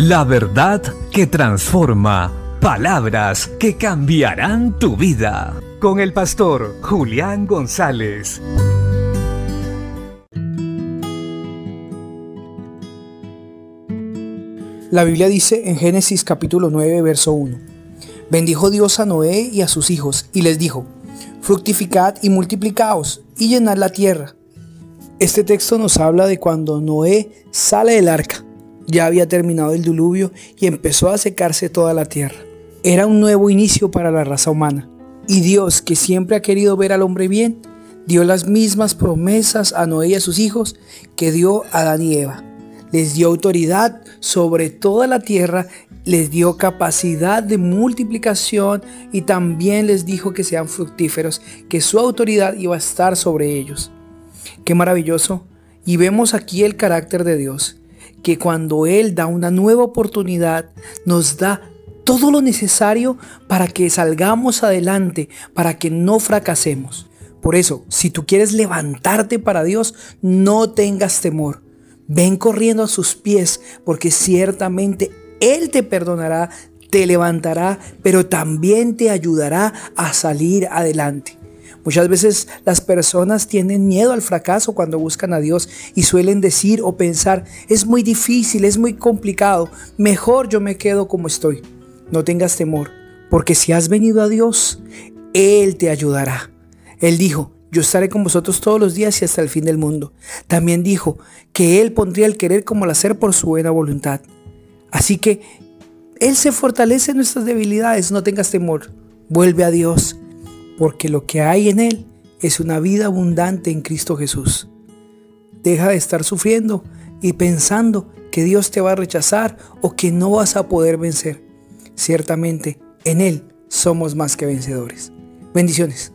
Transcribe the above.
La verdad que transforma. Palabras que cambiarán tu vida. Con el pastor Julián González. La Biblia dice en Génesis capítulo 9, verso 1. Bendijo Dios a Noé y a sus hijos y les dijo, fructificad y multiplicaos y llenad la tierra. Este texto nos habla de cuando Noé sale del arca. Ya había terminado el diluvio y empezó a secarse toda la tierra. Era un nuevo inicio para la raza humana. Y Dios, que siempre ha querido ver al hombre bien, dio las mismas promesas a Noé y a sus hijos que dio a Adán y Eva. Les dio autoridad sobre toda la tierra, les dio capacidad de multiplicación y también les dijo que sean fructíferos, que su autoridad iba a estar sobre ellos. Qué maravilloso. Y vemos aquí el carácter de Dios, que cuando Él da una nueva oportunidad, nos da todo lo necesario para que salgamos adelante, para que no fracasemos. Por eso, si tú quieres levantarte para Dios, no tengas temor. Ven corriendo a sus pies, porque ciertamente Él te perdonará, te levantará, pero también te ayudará a salir adelante. Muchas veces las personas tienen miedo al fracaso cuando buscan a Dios y suelen decir o pensar, es muy difícil, es muy complicado, mejor yo me quedo como estoy. No tengas temor, porque si has venido a Dios, Él te ayudará. Él dijo, yo estaré con vosotros todos los días y hasta el fin del mundo. También dijo que Él pondría el querer como el hacer por su buena voluntad. Así que Él se fortalece en nuestras debilidades, no tengas temor. Vuelve a Dios, porque lo que hay en Él es una vida abundante en Cristo Jesús. Deja de estar sufriendo y pensando que Dios te va a rechazar o que no vas a poder vencer. Ciertamente, en Él somos más que vencedores. Bendiciones.